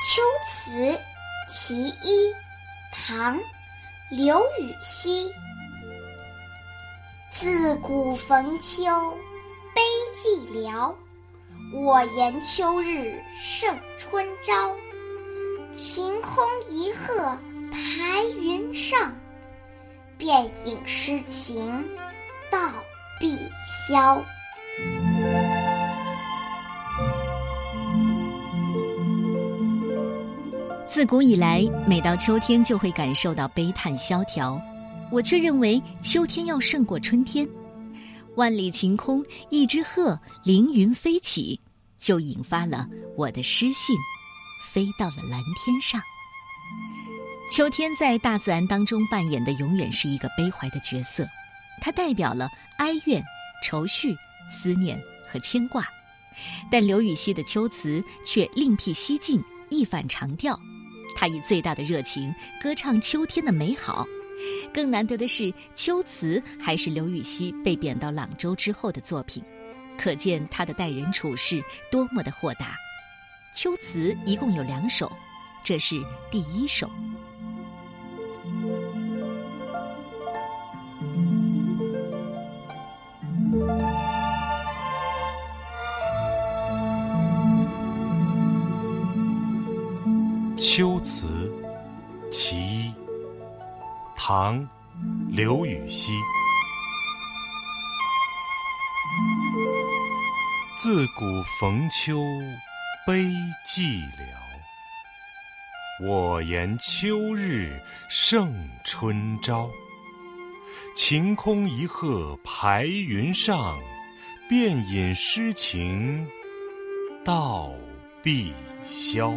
秋词·其一，唐·刘禹锡。自古逢秋悲寂寥，我言秋日胜春朝。晴空一鹤排云上，便引诗情到碧霄。自古以来，每到秋天就会感受到悲叹萧条，我却认为秋天要胜过春天。万里晴空，一只鹤凌云飞起，就引发了我的诗兴，飞到了蓝天上。秋天在大自然当中扮演的永远是一个悲怀的角色，它代表了哀怨、愁绪、思念和牵挂。但刘禹锡的秋词却另辟蹊径，一反常调。他以最大的热情歌唱秋天的美好，更难得的是，秋词还是刘禹锡被贬到朗州之后的作品，可见他的待人处事多么的豁达。秋词一共有两首，这是第一首。秋词，其一，唐，刘禹锡。自古逢秋悲寂寥，我言秋日胜春朝。晴空一鹤排云上，便引诗情到碧霄。